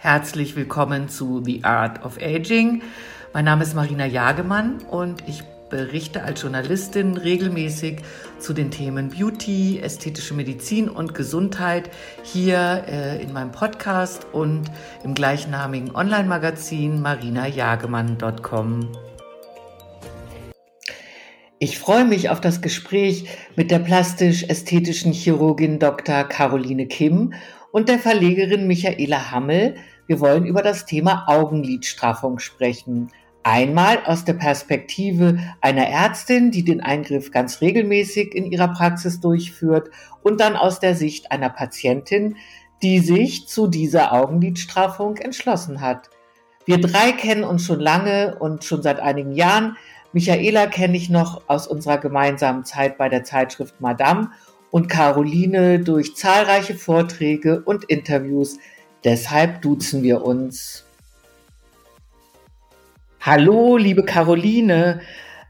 Herzlich willkommen zu The Art of Aging. Mein Name ist Marina Jagemann und ich berichte als Journalistin regelmäßig zu den Themen Beauty, ästhetische Medizin und Gesundheit hier äh, in meinem Podcast und im gleichnamigen Online-Magazin marinajagemann.com. Ich freue mich auf das Gespräch mit der plastisch-ästhetischen Chirurgin Dr. Caroline Kim und der Verlegerin Michaela Hammel. Wir wollen über das Thema Augenlidstraffung sprechen. Einmal aus der Perspektive einer Ärztin, die den Eingriff ganz regelmäßig in ihrer Praxis durchführt und dann aus der Sicht einer Patientin, die sich zu dieser Augenlidstraffung entschlossen hat. Wir drei kennen uns schon lange und schon seit einigen Jahren. Michaela kenne ich noch aus unserer gemeinsamen Zeit bei der Zeitschrift Madame und Caroline durch zahlreiche Vorträge und Interviews. Deshalb duzen wir uns. Hallo, liebe Caroline.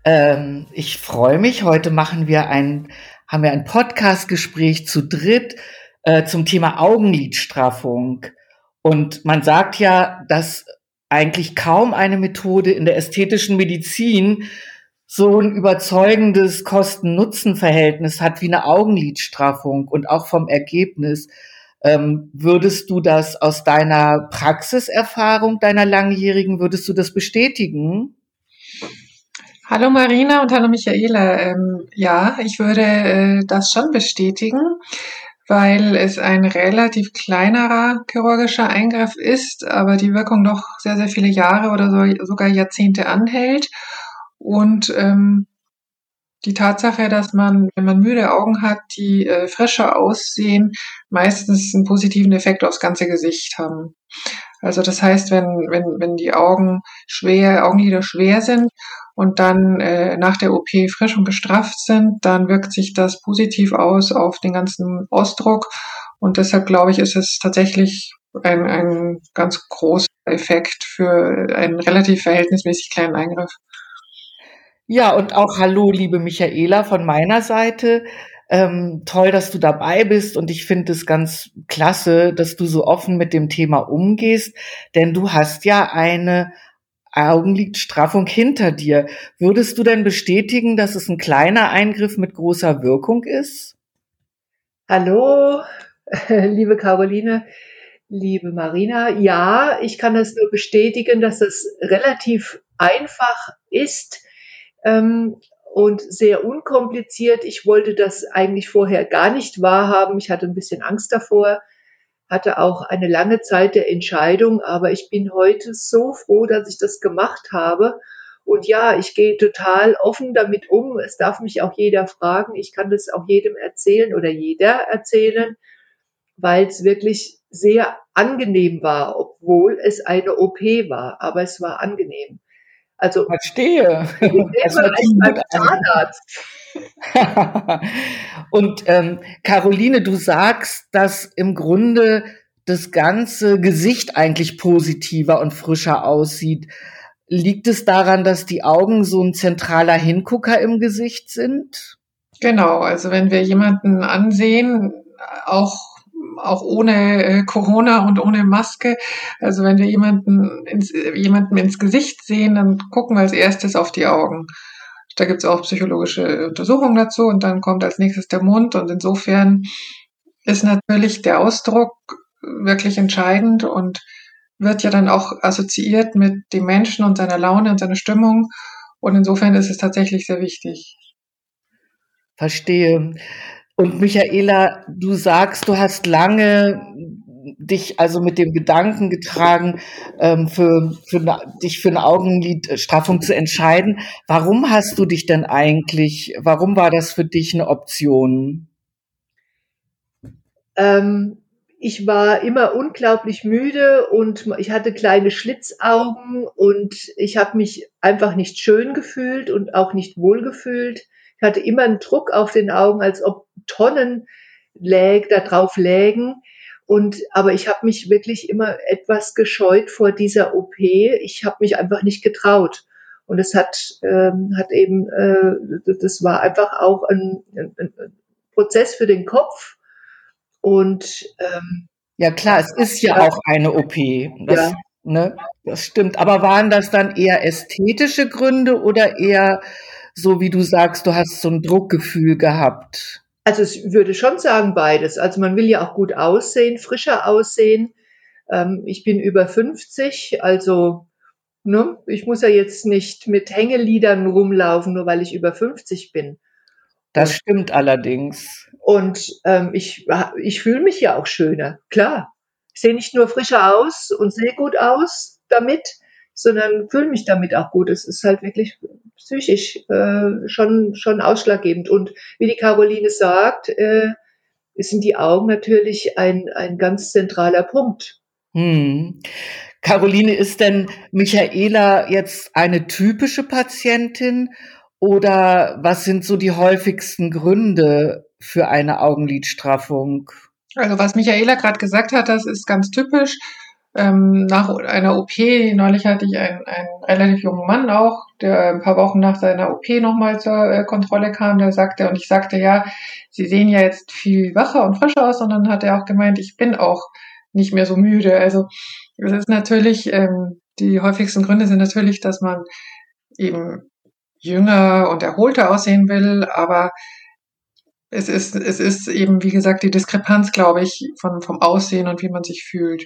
Ähm, ich freue mich. Heute machen wir ein, haben wir ein Podcast-Gespräch zu dritt äh, zum Thema Augenlidstraffung. Und man sagt ja, dass eigentlich kaum eine Methode in der ästhetischen Medizin so ein überzeugendes Kosten-Nutzen-Verhältnis hat wie eine Augenlidstraffung und auch vom Ergebnis. Ähm, würdest du das aus deiner Praxiserfahrung, deiner langjährigen, würdest du das bestätigen? Hallo Marina und hallo Michaela. Ähm, ja, ich würde äh, das schon bestätigen, weil es ein relativ kleinerer chirurgischer Eingriff ist, aber die Wirkung doch sehr, sehr viele Jahre oder so, sogar Jahrzehnte anhält und ähm, die Tatsache, dass man, wenn man müde Augen hat, die äh, frischer aussehen, meistens einen positiven Effekt aufs ganze Gesicht haben. Also das heißt, wenn, wenn, wenn die Augen schwer, Augenlider schwer sind und dann äh, nach der OP frisch und gestrafft sind, dann wirkt sich das positiv aus auf den ganzen Ausdruck. Und deshalb glaube ich, ist es tatsächlich ein, ein ganz großer Effekt für einen relativ verhältnismäßig kleinen Eingriff. Ja, und auch hallo, liebe Michaela von meiner Seite. Ähm, toll, dass du dabei bist und ich finde es ganz klasse, dass du so offen mit dem Thema umgehst, denn du hast ja eine Augenlidstraffung hinter dir. Würdest du denn bestätigen, dass es ein kleiner Eingriff mit großer Wirkung ist? Hallo, liebe Caroline, liebe Marina. Ja, ich kann es nur bestätigen, dass es relativ einfach ist, ähm, und sehr unkompliziert. Ich wollte das eigentlich vorher gar nicht wahrhaben. Ich hatte ein bisschen Angst davor, hatte auch eine lange Zeit der Entscheidung, aber ich bin heute so froh, dass ich das gemacht habe. Und ja, ich gehe total offen damit um. Es darf mich auch jeder fragen. Ich kann das auch jedem erzählen oder jeder erzählen, weil es wirklich sehr angenehm war, obwohl es eine OP war. Aber es war angenehm. Also verstehe. Also, Und ähm, Caroline, du sagst, dass im Grunde das ganze Gesicht eigentlich positiver und frischer aussieht. Liegt es daran, dass die Augen so ein zentraler Hingucker im Gesicht sind? Genau, also wenn wir jemanden ansehen, auch auch ohne äh, Corona und ohne Maske. Also wenn wir jemanden ins, jemanden ins Gesicht sehen, dann gucken wir als erstes auf die Augen. Da gibt es auch psychologische Untersuchungen dazu und dann kommt als nächstes der Mund und insofern ist natürlich der Ausdruck wirklich entscheidend und wird ja dann auch assoziiert mit dem Menschen und seiner Laune und seiner Stimmung und insofern ist es tatsächlich sehr wichtig. Verstehe. Und Michaela, du sagst, du hast lange dich also mit dem Gedanken getragen, ähm, für, für dich für eine Augenlidstraffung zu entscheiden. Warum hast du dich denn eigentlich, warum war das für dich eine Option? Ähm, ich war immer unglaublich müde und ich hatte kleine Schlitzaugen und ich habe mich einfach nicht schön gefühlt und auch nicht wohl gefühlt. Ich hatte immer einen Druck auf den Augen, als ob Tonnen läg, da drauf lägen. Und aber ich habe mich wirklich immer etwas gescheut vor dieser OP. Ich habe mich einfach nicht getraut. Und es hat, ähm, hat eben, äh, das war einfach auch ein, ein, ein Prozess für den Kopf. Und ähm, Ja klar, es ist ja, ja. auch eine OP. Das, ja. ne, das stimmt. Aber waren das dann eher ästhetische Gründe oder eher so, wie du sagst, du hast so ein Druckgefühl gehabt? Also ich würde schon sagen beides. Also man will ja auch gut aussehen, frischer aussehen. Ähm, ich bin über 50, also ne, ich muss ja jetzt nicht mit Hängeliedern rumlaufen, nur weil ich über 50 bin. Das stimmt allerdings. Und ähm, ich, ich fühle mich ja auch schöner, klar. Ich sehe nicht nur frischer aus und sehe gut aus damit, sondern fühle mich damit auch gut. Es ist halt wirklich psychisch äh, schon, schon ausschlaggebend. Und wie die Caroline sagt, äh, sind die Augen natürlich ein, ein ganz zentraler Punkt. Hm. Caroline, ist denn Michaela jetzt eine typische Patientin oder was sind so die häufigsten Gründe für eine Augenlidstraffung? Also was Michaela gerade gesagt hat, das ist ganz typisch. Ähm, nach einer OP, neulich hatte ich einen, einen relativ jungen Mann auch, der ein paar Wochen nach seiner OP nochmal zur äh, Kontrolle kam, der sagte, und ich sagte, ja, Sie sehen ja jetzt viel wacher und frischer aus, und dann hat er auch gemeint, ich bin auch nicht mehr so müde. Also es ist natürlich, ähm, die häufigsten Gründe sind natürlich, dass man eben jünger und erholter aussehen will, aber es ist, es ist eben, wie gesagt, die Diskrepanz, glaube ich, von, vom Aussehen und wie man sich fühlt.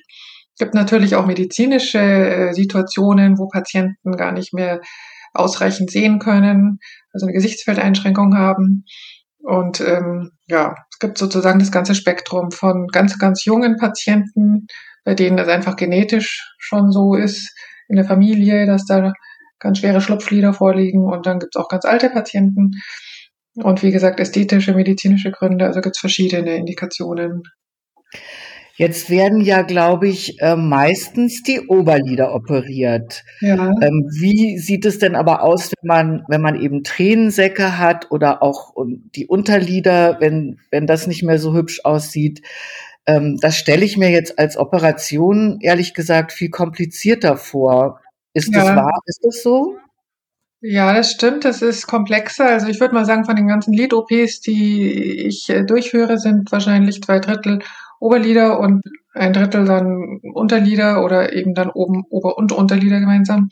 Es gibt natürlich auch medizinische äh, Situationen, wo Patienten gar nicht mehr ausreichend sehen können, also eine Gesichtsfeldeinschränkung haben. Und ähm, ja, es gibt sozusagen das ganze Spektrum von ganz, ganz jungen Patienten, bei denen es einfach genetisch schon so ist in der Familie, dass da ganz schwere Schlupflider vorliegen und dann gibt es auch ganz alte Patienten. Und wie gesagt, ästhetische, medizinische Gründe, also gibt es verschiedene Indikationen. Jetzt werden ja, glaube ich, äh, meistens die Oberlider operiert. Ja. Ähm, wie sieht es denn aber aus, wenn man, wenn man eben Tränensäcke hat oder auch die Unterlider, wenn, wenn das nicht mehr so hübsch aussieht? Ähm, das stelle ich mir jetzt als Operation, ehrlich gesagt, viel komplizierter vor. Ist ja. das wahr? Ist das so? Ja, das stimmt. Das ist komplexer. Also ich würde mal sagen, von den ganzen Lid-OPs, die ich äh, durchführe, sind wahrscheinlich zwei Drittel Oberlider und ein Drittel dann Unterlider oder eben dann oben Ober- und Unterlider gemeinsam.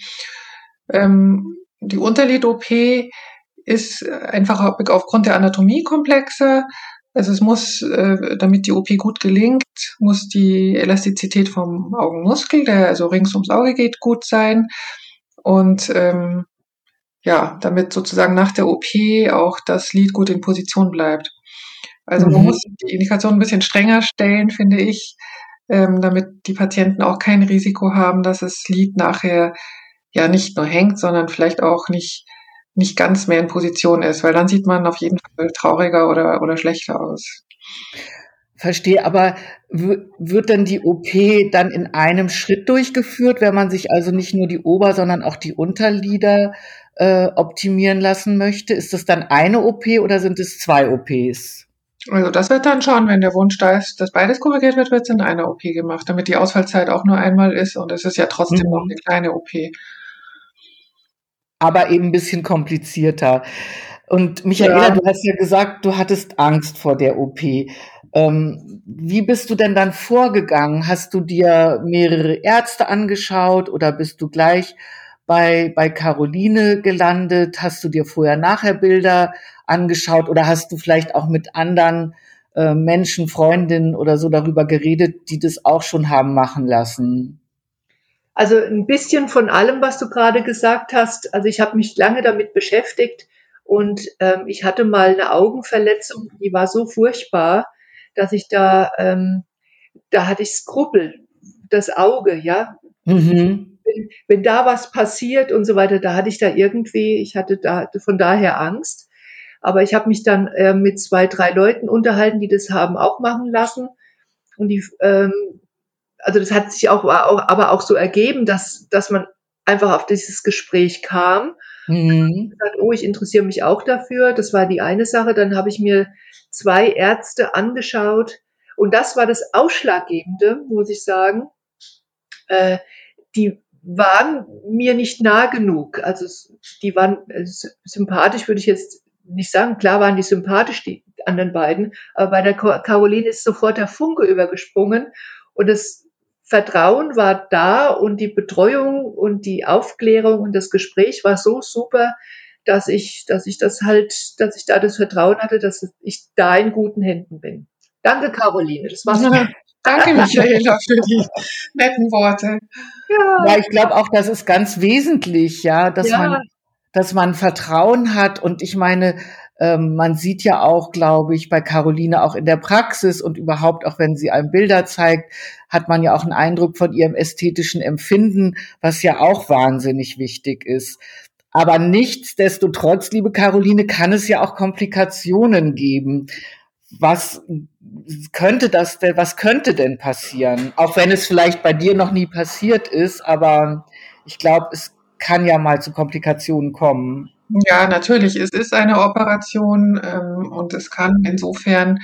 Ähm, die Unterlid-OP ist einfach aufgrund der Anatomie komplexer. Also es muss, äh, damit die OP gut gelingt, muss die Elastizität vom Augenmuskel, der also rings ums Auge geht, gut sein. Und ähm, ja, damit sozusagen nach der OP auch das Lid gut in Position bleibt. Also mhm. man muss die Indikation ein bisschen strenger stellen, finde ich, ähm, damit die Patienten auch kein Risiko haben, dass das Lid nachher ja nicht nur hängt, sondern vielleicht auch nicht nicht ganz mehr in Position ist, weil dann sieht man auf jeden Fall trauriger oder, oder schlechter aus. Verstehe, aber wird dann die OP dann in einem Schritt durchgeführt, wenn man sich also nicht nur die Ober-, sondern auch die Unterlider äh, optimieren lassen möchte? Ist das dann eine OP oder sind es zwei OPs? Also das wird dann schon, wenn der Wunsch da ist, dass beides korrigiert wird, wird es in einer OP gemacht, damit die Ausfallzeit auch nur einmal ist und es ist ja trotzdem mhm. noch eine kleine OP aber eben ein bisschen komplizierter. Und Michaela, ja. du hast ja gesagt, du hattest Angst vor der OP. Ähm, wie bist du denn dann vorgegangen? Hast du dir mehrere Ärzte angeschaut oder bist du gleich bei, bei Caroline gelandet? Hast du dir vorher nachher Bilder angeschaut oder hast du vielleicht auch mit anderen äh, Menschen, Freundinnen oder so darüber geredet, die das auch schon haben machen lassen? Also ein bisschen von allem, was du gerade gesagt hast. Also ich habe mich lange damit beschäftigt und ähm, ich hatte mal eine Augenverletzung, die war so furchtbar, dass ich da, ähm, da hatte ich Skrupel, das Auge, ja. Mhm. Wenn, wenn da was passiert und so weiter, da hatte ich da irgendwie, ich hatte da von daher Angst. Aber ich habe mich dann äh, mit zwei, drei Leuten unterhalten, die das haben auch machen lassen. Und die, ähm, also das hat sich auch, auch, aber auch so ergeben, dass, dass man einfach auf dieses Gespräch kam. Mhm. Gesagt, oh, ich interessiere mich auch dafür. Das war die eine Sache. Dann habe ich mir zwei Ärzte angeschaut. Und das war das Ausschlaggebende, muss ich sagen. Äh, die waren mir nicht nah genug. Also die waren äh, sympathisch, würde ich jetzt nicht sagen. Klar waren die sympathisch, die anderen beiden. Aber bei der Caroline ist sofort der Funke übergesprungen. Und das Vertrauen war da und die Betreuung und die Aufklärung und das Gespräch war so super, dass ich, dass ich das halt, dass ich da das Vertrauen hatte, dass ich da in guten Händen bin. Danke, Caroline. Das war's. Danke, Michaela, für die netten Worte. Ja, ja ich glaube auch, das ist ganz wesentlich, ja, dass ja. man, dass man Vertrauen hat. Und ich meine, ähm, man sieht ja auch, glaube ich, bei Caroline auch in der Praxis und überhaupt auch, wenn sie einem Bilder zeigt, hat man ja auch einen Eindruck von ihrem ästhetischen Empfinden, was ja auch wahnsinnig wichtig ist. Aber nichtsdestotrotz, liebe Caroline, kann es ja auch Komplikationen geben. Was könnte das denn, was könnte denn passieren? Auch wenn es vielleicht bei dir noch nie passiert ist, aber ich glaube, es kann ja mal zu Komplikationen kommen. Ja, natürlich. Es ist eine Operation ähm, und es kann insofern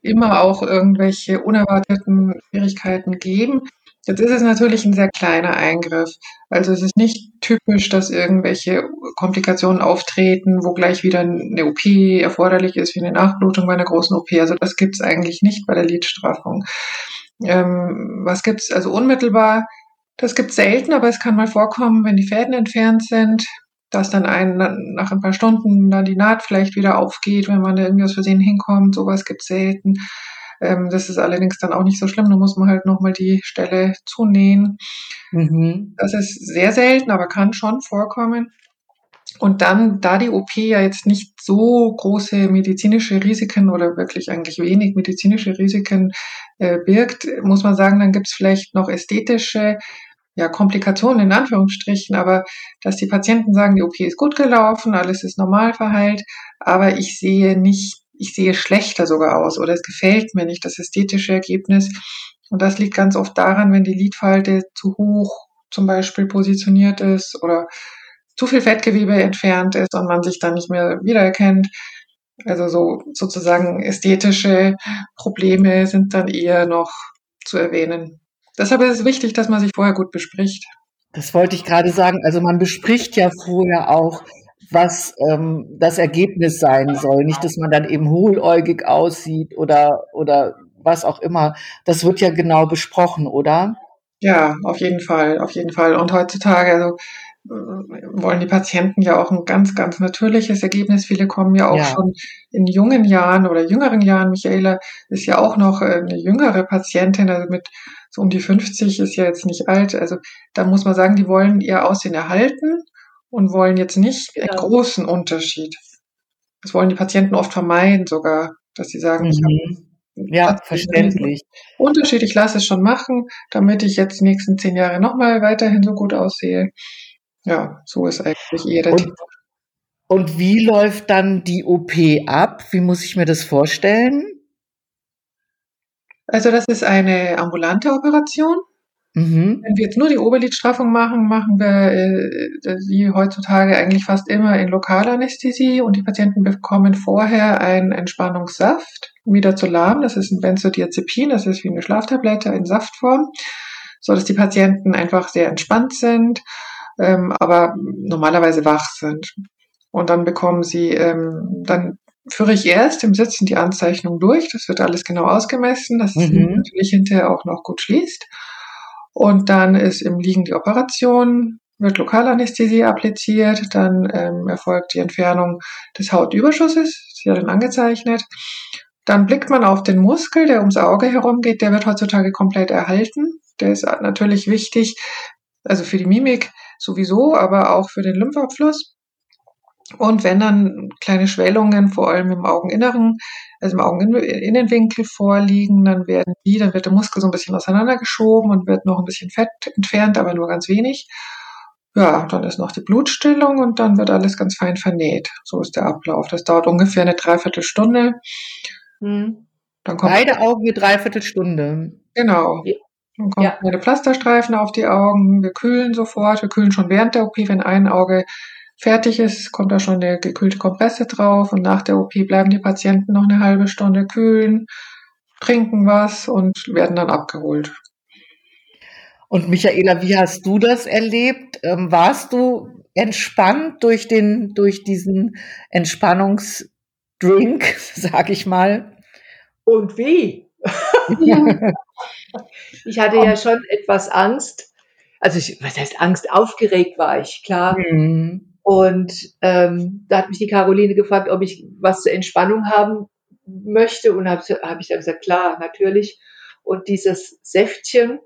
immer auch irgendwelche unerwarteten Schwierigkeiten geben. Jetzt ist es natürlich ein sehr kleiner Eingriff. Also es ist nicht typisch, dass irgendwelche Komplikationen auftreten, wo gleich wieder eine OP erforderlich ist, wie eine Nachblutung bei einer großen OP. Also das gibt es eigentlich nicht bei der Lidstraffung. Ähm, was gibt es also unmittelbar? Das gibt es selten, aber es kann mal vorkommen, wenn die Fäden entfernt sind, dass dann ein, nach ein paar Stunden dann die Naht vielleicht wieder aufgeht, wenn man da irgendwie aus Versehen hinkommt. Sowas gibt es selten. Ähm, das ist allerdings dann auch nicht so schlimm. Da muss man halt nochmal die Stelle zunähen. Mhm. Das ist sehr selten, aber kann schon vorkommen. Und dann, da die OP ja jetzt nicht so große medizinische Risiken oder wirklich eigentlich wenig medizinische Risiken äh, birgt, muss man sagen, dann gibt es vielleicht noch ästhetische ja, Komplikationen in Anführungsstrichen, aber dass die Patienten sagen, die OP ist gut gelaufen, alles ist normal verheilt, aber ich sehe nicht ich sehe schlechter sogar aus oder es gefällt mir nicht das ästhetische Ergebnis. Und das liegt ganz oft daran, wenn die Lidfalte zu hoch zum Beispiel positioniert ist oder zu viel Fettgewebe entfernt ist und man sich dann nicht mehr wiedererkennt. Also so sozusagen ästhetische Probleme sind dann eher noch zu erwähnen. Deshalb ist es wichtig, dass man sich vorher gut bespricht. Das wollte ich gerade sagen. Also man bespricht ja vorher auch, was ähm, das Ergebnis sein soll. Nicht, dass man dann eben hohläugig aussieht oder, oder was auch immer. Das wird ja genau besprochen, oder? Ja, auf jeden Fall, auf jeden Fall. Und heutzutage, also wollen die Patienten ja auch ein ganz, ganz natürliches Ergebnis. Viele kommen ja auch ja. schon in jungen Jahren oder jüngeren Jahren. Michaela ist ja auch noch äh, eine jüngere Patientin, also mit so um die 50 ist ja jetzt nicht alt. Also da muss man sagen, die wollen ihr Aussehen erhalten und wollen jetzt nicht genau. einen großen Unterschied. Das wollen die Patienten oft vermeiden sogar, dass sie sagen, mhm. ich habe ja, verständlich. Unterschied, ich lasse es schon machen, damit ich jetzt die nächsten zehn Jahre nochmal weiterhin so gut aussehe. Ja, so ist eigentlich eher der und, und wie läuft dann die OP ab? Wie muss ich mir das vorstellen? Also das ist eine ambulante Operation. Mhm. Wenn wir jetzt nur die Oberlidstraffung machen, machen wir äh, sie heutzutage eigentlich fast immer in Lokalanästhesie und die Patienten bekommen vorher einen Entspannungssaft, Midazolam, das ist ein Benzodiazepin, das ist wie eine Schlaftablette in Saftform, so dass die Patienten einfach sehr entspannt sind, ähm, aber normalerweise wach sind. Und dann bekommen sie, ähm, dann führe ich erst im Sitzen die Anzeichnung durch, das wird alles genau ausgemessen, dass mhm. sie natürlich hinterher auch noch gut schließt. Und dann ist im Liegen die Operation, wird Lokalanästhesie appliziert, dann ähm, erfolgt die Entfernung des Hautüberschusses, ist ja dann angezeichnet. Dann blickt man auf den Muskel, der ums Auge herumgeht, der wird heutzutage komplett erhalten. Der ist natürlich wichtig, also für die Mimik sowieso, aber auch für den Lymphabfluss. Und wenn dann kleine Schwellungen, vor allem im Augeninneren, also im Augeninnenwinkel vorliegen, dann werden die, dann wird der Muskel so ein bisschen auseinandergeschoben und wird noch ein bisschen Fett entfernt, aber nur ganz wenig. Ja, dann ist noch die Blutstillung und dann wird alles ganz fein vernäht. So ist der Ablauf. Das dauert ungefähr eine Dreiviertelstunde. Hm. Dann kommt Beide Augen eine Dreiviertelstunde. Genau. Dann kommen ja. eine Pflasterstreifen auf die Augen. Wir kühlen sofort. Wir kühlen schon während der OP, wenn ein Auge fertig ist, kommt da schon der gekühlte Kompresse drauf und nach der OP bleiben die Patienten noch eine halbe Stunde kühlen, trinken was und werden dann abgeholt. Und Michaela, wie hast du das erlebt? Ähm, warst du entspannt durch den, durch diesen Entspannungsdrink, sag ich mal? Und wie? ich hatte ja schon etwas Angst. Also ich, was heißt Angst? Aufgeregt war ich, klar. Mhm. Und ähm, da hat mich die Caroline gefragt, ob ich was zur Entspannung haben möchte. Und habe hab ich dann gesagt, klar, natürlich. Und dieses Säftchen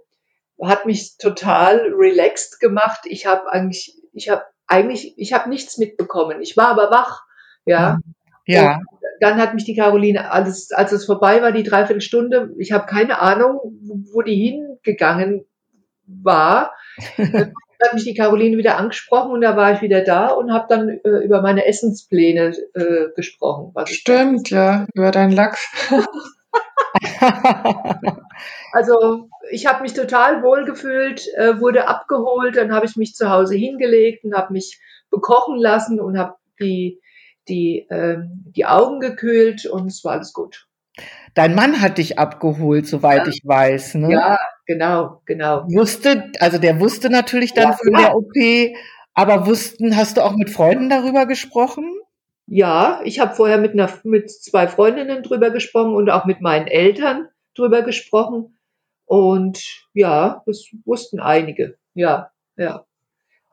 hat mich total relaxed gemacht. Ich habe eigentlich, ich habe eigentlich, ich habe nichts mitbekommen. Ich war aber wach, ja. Ja. Und dann hat mich die Caroline, als, als es vorbei war, die Dreiviertelstunde, ich habe keine Ahnung, wo die hingegangen war. hat mich die Caroline wieder angesprochen und da war ich wieder da und habe dann äh, über meine Essenspläne äh, gesprochen. Stimmt, ja, über deinen Lachs. also ich habe mich total wohl gefühlt, äh, wurde abgeholt, dann habe ich mich zu Hause hingelegt und habe mich bekochen lassen und habe die, die, ähm, die Augen gekühlt und es war alles gut. Dein Mann hat dich abgeholt, soweit ja. ich weiß. Ne? Ja, genau, genau. Wusste, also der wusste natürlich dann ja, von ja. der OP, aber wussten, hast du auch mit Freunden darüber gesprochen? Ja, ich habe vorher mit, einer, mit zwei Freundinnen drüber gesprochen und auch mit meinen Eltern drüber gesprochen. Und ja, das wussten einige. Ja, ja.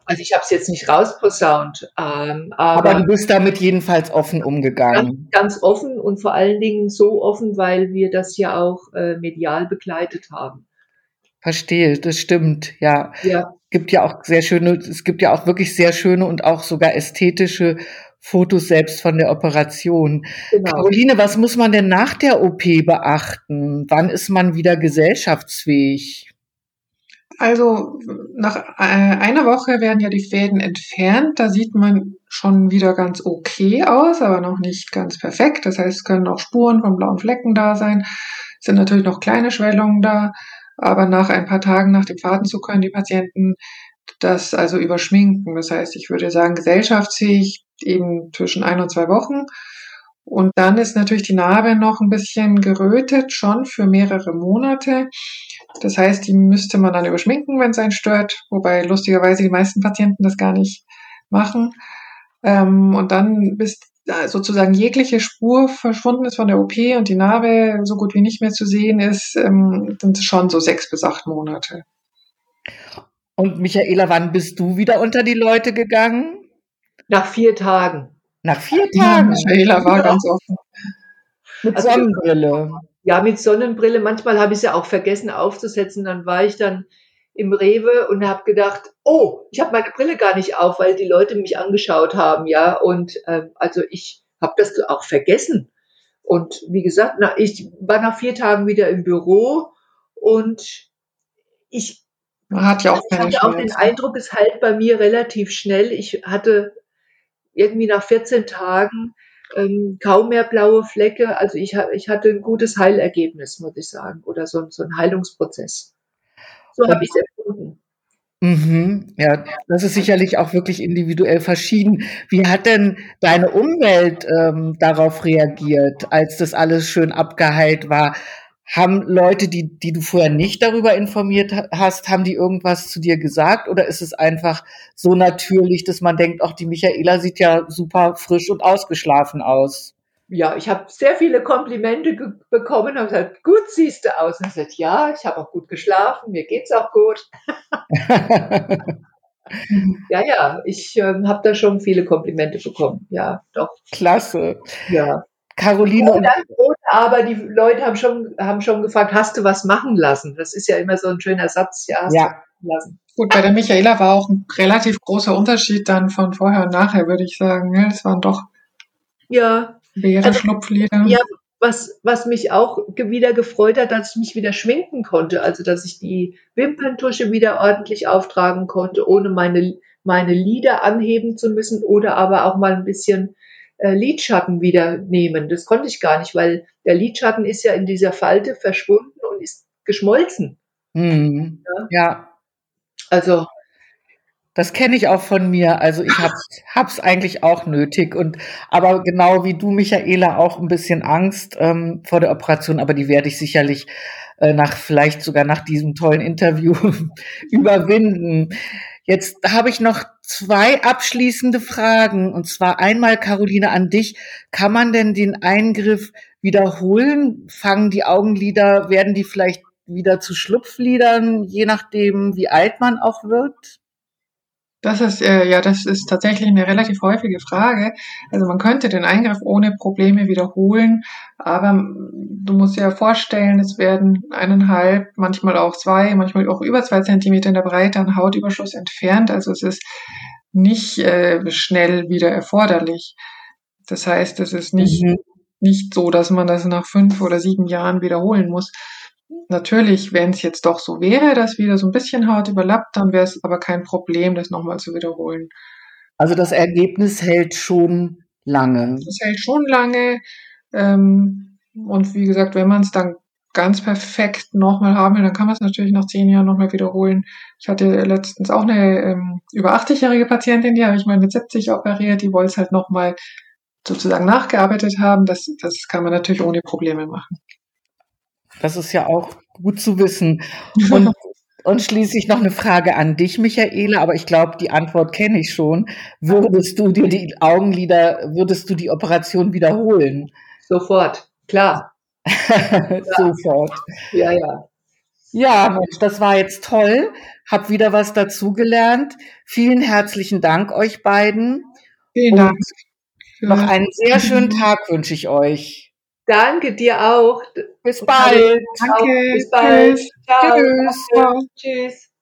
Also ich habe es jetzt nicht rausposaunt, ähm, aber, aber du bist damit jedenfalls offen umgegangen. Ganz, ganz, offen und vor allen Dingen so offen, weil wir das ja auch äh, medial begleitet haben. Verstehe, das stimmt, ja. Ja. Gibt ja auch sehr schöne, es gibt ja auch wirklich sehr schöne und auch sogar ästhetische Fotos selbst von der Operation. Genau. Caroline, was muss man denn nach der OP beachten? Wann ist man wieder gesellschaftsfähig? Also nach äh, einer Woche werden ja die Fäden entfernt. Da sieht man schon wieder ganz okay aus, aber noch nicht ganz perfekt. Das heißt, es können auch Spuren von blauen Flecken da sein. Es sind natürlich noch kleine Schwellungen da. Aber nach ein paar Tagen nach dem Fadenzug können die Patienten das also überschminken. Das heißt, ich würde sagen, gesellschaftsfähig eben zwischen ein und zwei Wochen. Und dann ist natürlich die Narbe noch ein bisschen gerötet, schon für mehrere Monate. Das heißt, die müsste man dann überschminken, wenn es einen stört, wobei lustigerweise die meisten Patienten das gar nicht machen. Ähm, und dann bis sozusagen jegliche Spur verschwunden ist von der OP und die Narbe so gut wie nicht mehr zu sehen ist, ähm, sind es schon so sechs bis acht Monate. Und Michaela, wann bist du wieder unter die Leute gegangen? Nach vier Tagen. Nach vier Tagen? Ja, Michaela war ganz offen. Mit also, Sonnenbrille. Ja, mit Sonnenbrille. Manchmal habe ich es ja auch vergessen aufzusetzen. Dann war ich dann im Rewe und habe gedacht, oh, ich habe meine Brille gar nicht auf, weil die Leute mich angeschaut haben, ja. Und ähm, also ich habe das auch vergessen. Und wie gesagt, na, ich war nach vier Tagen wieder im Büro und ich hat ja auch ich hatte auch den Eindruck, es heilt bei mir relativ schnell. Ich hatte irgendwie nach 14 Tagen ähm, kaum mehr blaue Flecke. Also ich, ich hatte ein gutes Heilergebnis, muss ich sagen, oder so, so ein Heilungsprozess. So habe ich es empfunden. Mhm, ja, das ist sicherlich auch wirklich individuell verschieden. Wie hat denn deine Umwelt ähm, darauf reagiert, als das alles schön abgeheilt war? Haben Leute, die, die du vorher nicht darüber informiert hast, haben die irgendwas zu dir gesagt? Oder ist es einfach so natürlich, dass man denkt, auch die Michaela sieht ja super frisch und ausgeschlafen aus? Ja, ich habe sehr viele Komplimente bekommen und gesagt, gut siehst du aus. Und ich gesagt, ja, ich habe auch gut geschlafen, mir geht's auch gut. ja, ja, ich ähm, habe da schon viele Komplimente bekommen. Ja, doch. Klasse. Ja. Caroline. Oder, oder aber die Leute haben schon, haben schon gefragt, hast du was machen lassen? Das ist ja immer so ein schöner Satz, ja, hast ja. du lassen. Gut, bei der Michaela war auch ein relativ großer Unterschied dann von vorher und nachher, würde ich sagen. Es waren doch ja. mehrere also, Schlupflider. Ja, was, was mich auch wieder gefreut hat, dass ich mich wieder schminken konnte. Also, dass ich die Wimperntusche wieder ordentlich auftragen konnte, ohne meine, meine Lider anheben zu müssen oder aber auch mal ein bisschen äh, Lidschatten wieder nehmen. Das konnte ich gar nicht, weil der Lidschatten ist ja in dieser Falte verschwunden und ist geschmolzen. Mhm. Ja. ja. Also Das kenne ich auch von mir. Also ich hab, hab's eigentlich auch nötig. Und aber genau wie du, Michaela, auch ein bisschen Angst ähm, vor der Operation, aber die werde ich sicherlich äh, nach vielleicht sogar nach diesem tollen Interview überwinden. Jetzt habe ich noch zwei abschließende Fragen. Und zwar einmal, Caroline, an dich. Kann man denn den Eingriff wiederholen? Fangen die Augenlider, werden die vielleicht wieder zu Schlupflidern, je nachdem, wie alt man auch wird? Das ist äh, ja, das ist tatsächlich eine relativ häufige Frage. Also man könnte den Eingriff ohne Probleme wiederholen, aber du musst dir ja vorstellen, es werden eineinhalb, manchmal auch zwei, manchmal auch über zwei Zentimeter in der Breite an Hautüberschuss entfernt. Also es ist nicht äh, schnell wieder erforderlich. Das heißt, es ist nicht mhm. nicht so, dass man das nach fünf oder sieben Jahren wiederholen muss. Natürlich, wenn es jetzt doch so wäre, dass wieder so ein bisschen Haut überlappt, dann wäre es aber kein Problem, das nochmal zu wiederholen. Also das Ergebnis hält schon lange. Das hält schon lange. Ähm, und wie gesagt, wenn man es dann ganz perfekt nochmal haben will, dann kann man es natürlich nach zehn Jahren nochmal wiederholen. Ich hatte letztens auch eine ähm, über 80-jährige Patientin, die habe ich mal mit 70 operiert, die wollte es halt nochmal sozusagen nachgearbeitet haben. Das, das kann man natürlich ohne Probleme machen. Das ist ja auch gut zu wissen. Und, und schließlich noch eine Frage an dich, Michaela, aber ich glaube, die Antwort kenne ich schon. Würdest du dir die Augenlider, würdest du die Operation wiederholen? Sofort, klar. Sofort. Ja, ja. Ja, Mensch, das war jetzt toll. Hab wieder was dazugelernt. Vielen herzlichen Dank euch beiden. Vielen Dank. Und noch einen sehr schönen Tag wünsche ich euch. Danke dir auch. Bis bald. Danke. Bis bald. Tschüss. Ciao. Tschüss. Tschüss.